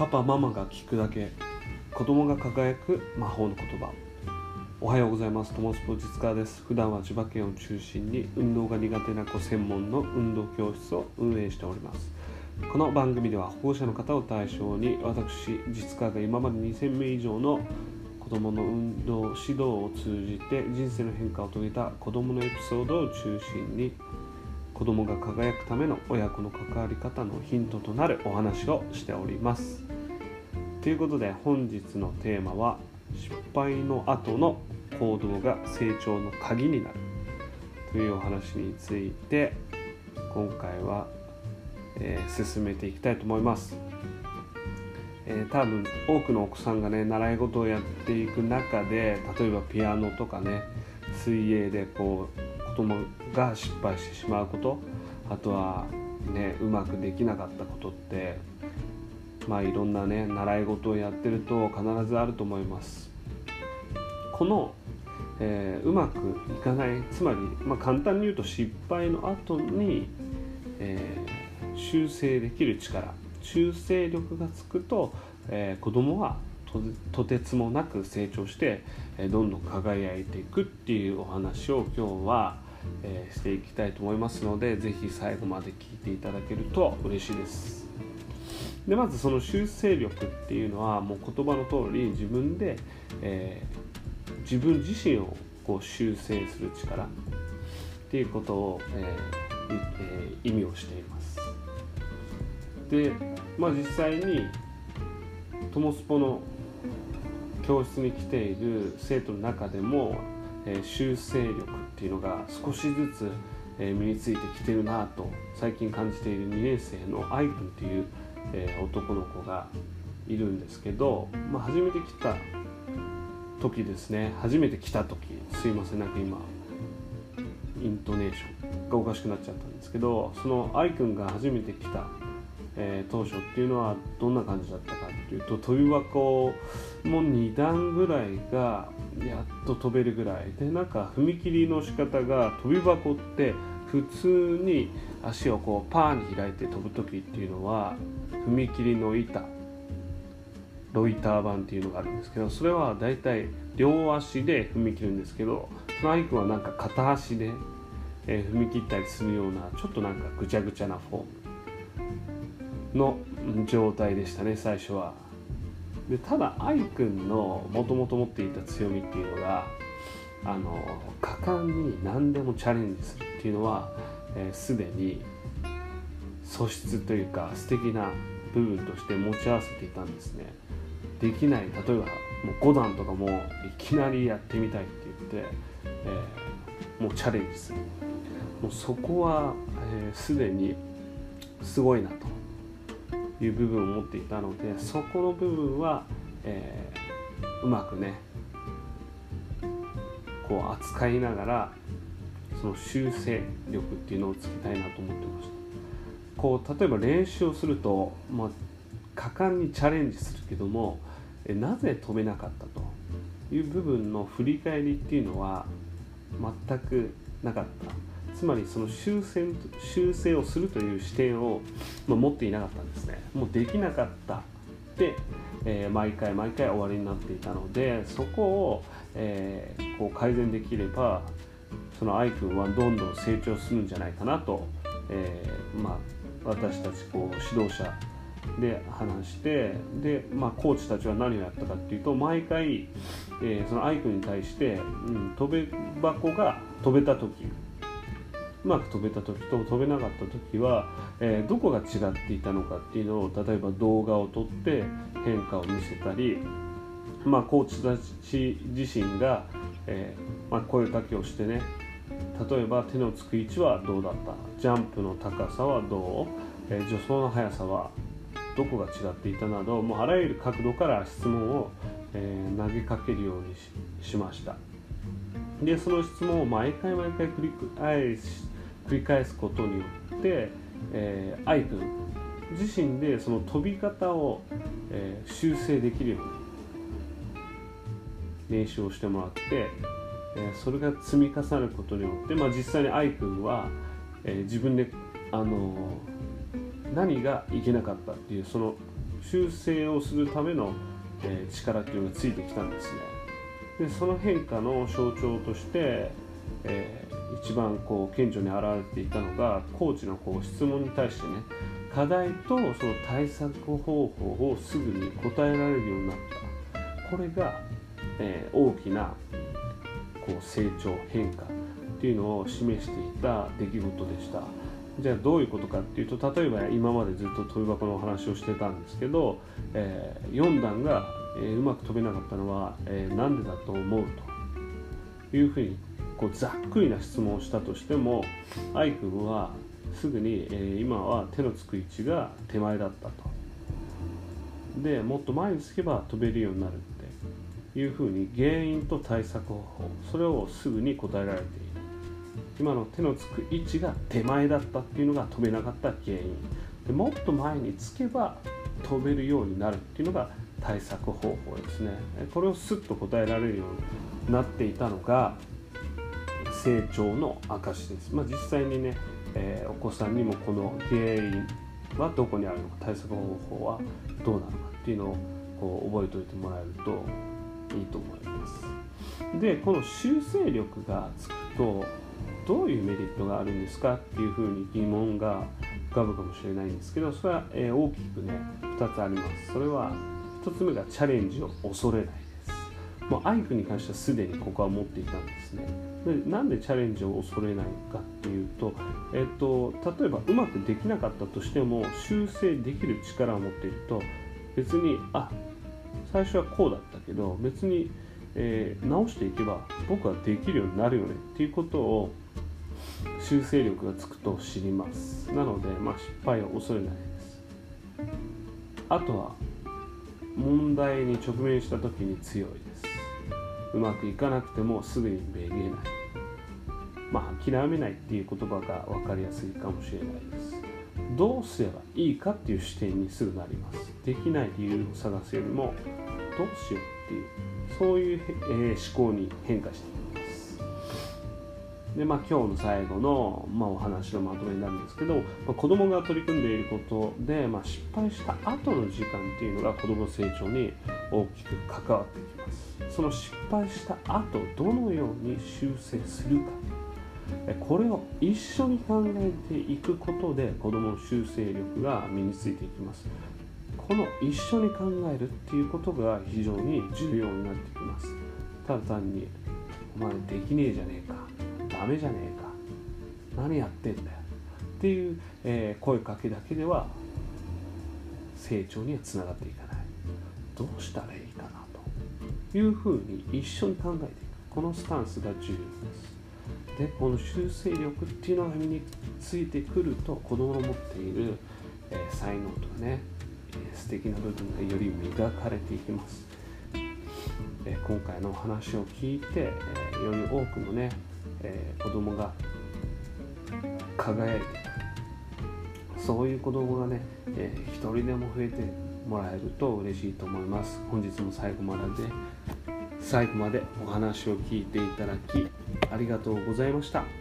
パパママが聞くだけ子供が輝く魔法の言葉。おはようございます。トモスポ実家です。普段は千葉県を中心に運動が苦手な子専門の運動教室を運営しております。この番組では保護者の方を対象に私実家が今まで2000名以上の子供の運動指導を通じて人生の変化を遂げた子供のエピソードを中心に子供が輝くための親子の関わり方のヒントとなるお話をしておりますということで本日のテーマは失敗の後の行動が成長の鍵になるというお話について今回は、えー、進めていきたいと思います、えー、多分多くのお子さんがね習い事をやっていく中で例えばピアノとかね水泳でこう子供が失敗してしまうことあとはねうまくできなかったことってまあいろんなね習い事をやってると必ずあると思います。この、えー、うまくいかないつまり、まあ、簡単に言うと失敗の後に、えー、修正できる力修正力がつくと、えー、子供はとてつもなく成長して、どんどん輝いていくっていうお話を今日は、えー、していきたいと思いますので是非最後まで聞いていただけると嬉しいです。でまずその修正力っていうのはもう言葉の通り自分で、えー、自分自身をこう修正する力っていうことを、えーえー、意味をしています。でまあ実際にトモスポの教室に来ている生徒の中でも、えー、修正力っていうのが少しずつ、えー、身についてきてるなと最近感じている2年生の愛くんっていう、えー、男の子がいるんですけど、まあ、初めて来た時ですね。初めて来た時すいませんなんか今イントネーションがおかしくなっちゃったんですけどその愛くんが初めて来たえー、当初っていうのはどんな感じだったかっていうと飛び箱も2段ぐらいがやっと飛べるぐらいでなんか踏切の仕方が飛び箱って普通に足をこうパーに開いて飛ぶ時っていうのは踏切の板。ロイター板っていうのがあるんですけどそれはだいたい両足で踏み切るんですけどそのアイクはなんか片足で、え踏み切ったりするようなちょっとなんかぐちゃぐちゃなフォーム。の状態でしたね最初は。でただ愛くんのもともと持っていた強みっていうのがあの果敢に何でもチャレンジするっていうのはすで、えー、に素質というか素敵な部分として持ち合わせていたんですね。できない例えばもう5段とかもいきなりやってみたいって言って、えー、もうチャレンジする。もうそこはすで、えー、にすごいなと。いう部分を持っていたのでそこの部分は、えー、うまくねこう扱いながらその修正力っていうのをつけたいなと思ってました。こう例えば練習をすると、まあ、果敢にチャレンジするけどもえなぜ飛べなかったと？いう部分の振り返りっていうのは全くなかった。つまりその修正修正をするという視点を、ま、持っていなかったんですね。もうできなかったで、えー、毎回毎回終わりになっていたのでそこを、えー、こう改善できればその愛くんはどんどん成長するんじゃないかなと、えー、まあ、私たちこう指導者で話してで、まあ、コーチたちは何をやったかっていうと毎回、えー、その愛くんに対して、うん、飛べ箱が飛べた時うまく飛べた時と飛べなかった時は、えー、どこが違っていたのかっていうのを例えば動画を撮って変化を見せたり、まあ、コーチたち自身が、えー、まあ、声かけをしてね例えば手のつく位置はどうだった？ジャンプの高さはどう、えー、助走の速さはどこが違っていたなどもうあらゆる角度から質問を、えー、投げかけるようにしました。でその質問を毎回毎回繰り返し繰り返すことによって、えー、愛くん自身でその飛び方を、えー、修正できるように練習をしてもらって、えー、それが積み重なることによって、まあ、実際に愛くんは、えー、自分で、あの何がいけなかったっていうその修正をするための、えー、力っていうのがついてきたんですね。でその変化の象徴として、えー、一番こう顕著に現れていたのがコーチのこう質問に対してね課題とその対策方法をすぐに答えられるようになった。これが、えー、大きなこう成長変化っていうのを示していた出来事でした。じゃあどういうことかっていうと例えば今までずっと飛び箱のお話をしてたんですけど、えー、4段が、えー、うまく飛べなかったのは、えー、なんでだと思うというふうにこうざっくりな質問をしたとしても愛くんはすぐに、えー、今は手のつく位置が手前だったと。でもっと前につけば飛べるようになるっていうふうに原因と対策方法それをすぐに答えられている。今の手のつく位置が手前だったっていうのが飛べなかった原因。でもっと前につけば飛べるようになるっていうのが対策方法ですね。これをスッと答えられるようになっていたのが成長の証です、まあ、実際にねえー、お子さんにもこの原因はどこにあるのか対策方法はどうなのかっていうのをこう覚えておいてもらえるといいと思います。でこの修正力がつくとどういうメリットがあるんですかっていうふうに疑問が浮かぶかもしれないんですけどそれは、え大きくね2つあります。それは1つ目がチャレンジを恐れないです。もうアイクに関してはすでにここは持っていたんですね。でなんでチャレンジを恐れないかっていうと,、えっと例えばうまくできなかったとしても修正できる力を持っていると別にあ最初はこうだったけど別に、えー、直していけば僕はできるようになるよねっていうことを修正力がつくと知りますなので、まあ、失敗を恐れないですあとは問題に直面した時に強いです。うまくいかなくてもすぐにめげない。まあ諦めないっていう言葉が分かりやすいかもしれないです。どうすればいいかっていう視点にすぐなります。できない理由を探すよりもどうしようっていうそういう、え、思考に変化していきますでまあ今日の最後の、まあ、お話のまとめになるんですけど、まあ、子供が取り組んでいることで、まあ、失敗した後の時間っていうのが子供の成長に大きく関わってきます。その失敗した後どのように修正するか。これを一緒に考えていくことで子どもの修正力が身についていきます。この一緒に考えるっていうことが非常に重要になってきます。ただ単に「お前できねえじゃねえか。ダメじゃねえか。何やってんだよ」っていう、えー、声かけだけでは成長にはつながっていかない。どうしたらいいかなというふうに一緒に考えていく。このスタンスが重要です。でこの修正力っていうのが身についてくると子供の持っている、えー、才能とかね、えー、素敵な部分がより磨かれていきます、えー、今回のお話を聞いて、えー、より多くのね、えー、子供が輝いてそういう子供がね、えー、一人でも増えてもらえると嬉しいと思います本日も最後まで最後までお話を聞いていただきありがとうございました。